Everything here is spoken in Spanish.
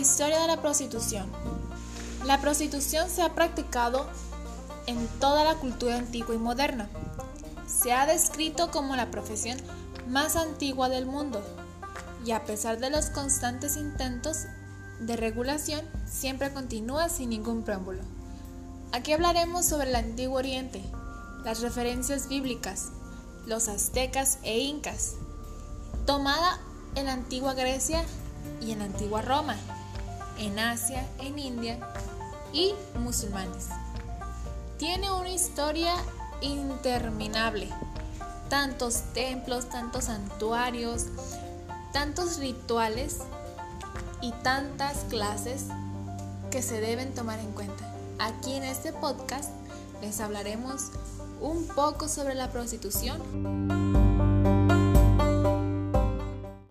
Historia de la prostitución. La prostitución se ha practicado en toda la cultura antigua y moderna. Se ha descrito como la profesión más antigua del mundo y a pesar de los constantes intentos de regulación, siempre continúa sin ningún preámbulo. Aquí hablaremos sobre el Antiguo Oriente, las referencias bíblicas, los aztecas e incas, tomada en la antigua Grecia y en la antigua Roma, en Asia, en India y musulmanes. Tiene una historia interminable, tantos templos, tantos santuarios, tantos rituales y tantas clases que se deben tomar en cuenta. Aquí en este podcast les hablaremos un poco sobre la prostitución.